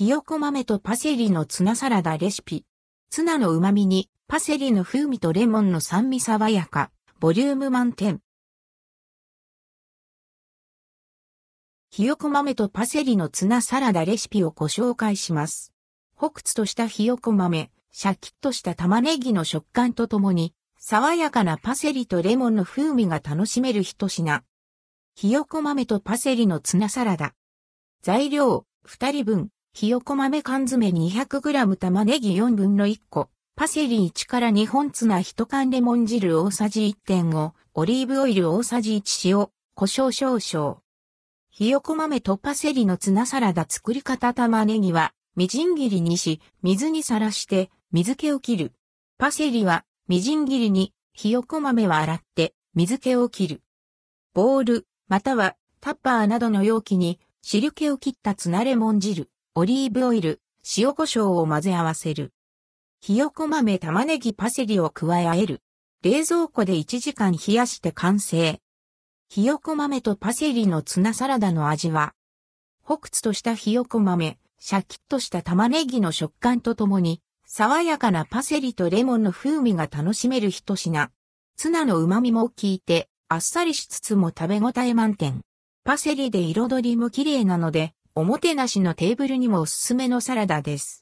ひよこ豆とパセリのツナサラダレシピ。ツナの旨味にパセリの風味とレモンの酸味爽やか、ボリューム満点。ひよこ豆とパセリのツナサラダレシピをご紹介します。ホクツとしたひよこ豆、シャキッとした玉ねぎの食感とともに、爽やかなパセリとレモンの風味が楽しめる一品。ひよこ豆とパセリのツナサラダ。材料、2人分、ひよこ豆缶詰 200g 玉ねぎ4分の1個、パセリ1から2本ツナ1缶レモン汁大さじ1.5、オリーブオイル大さじ1塩、胡椒少々。ひよこ豆とパセリのツナサラダ作り方玉ねぎは、みじん切りにし、水にさらして、水気を切る。パセリは、みじん切りに、ひよこ豆は洗って、水気を切る。ボール、または、タッパーなどの容器に、汁気を切ったツナレモン汁、オリーブオイル、塩胡椒を混ぜ合わせる。ひよこ豆玉ねぎパセリを加えあえる。冷蔵庫で1時間冷やして完成。ひよこ豆とパセリのツナサラダの味は、ホクツとしたひよこ豆、シャキッとした玉ねぎの食感とともに、爽やかなパセリとレモンの風味が楽しめる一品。ツナの旨味も効いて、あっさりしつつも食べ応え満点。パセリで彩りも綺麗なので、おもてなしのテーブルにもおすすめのサラダです。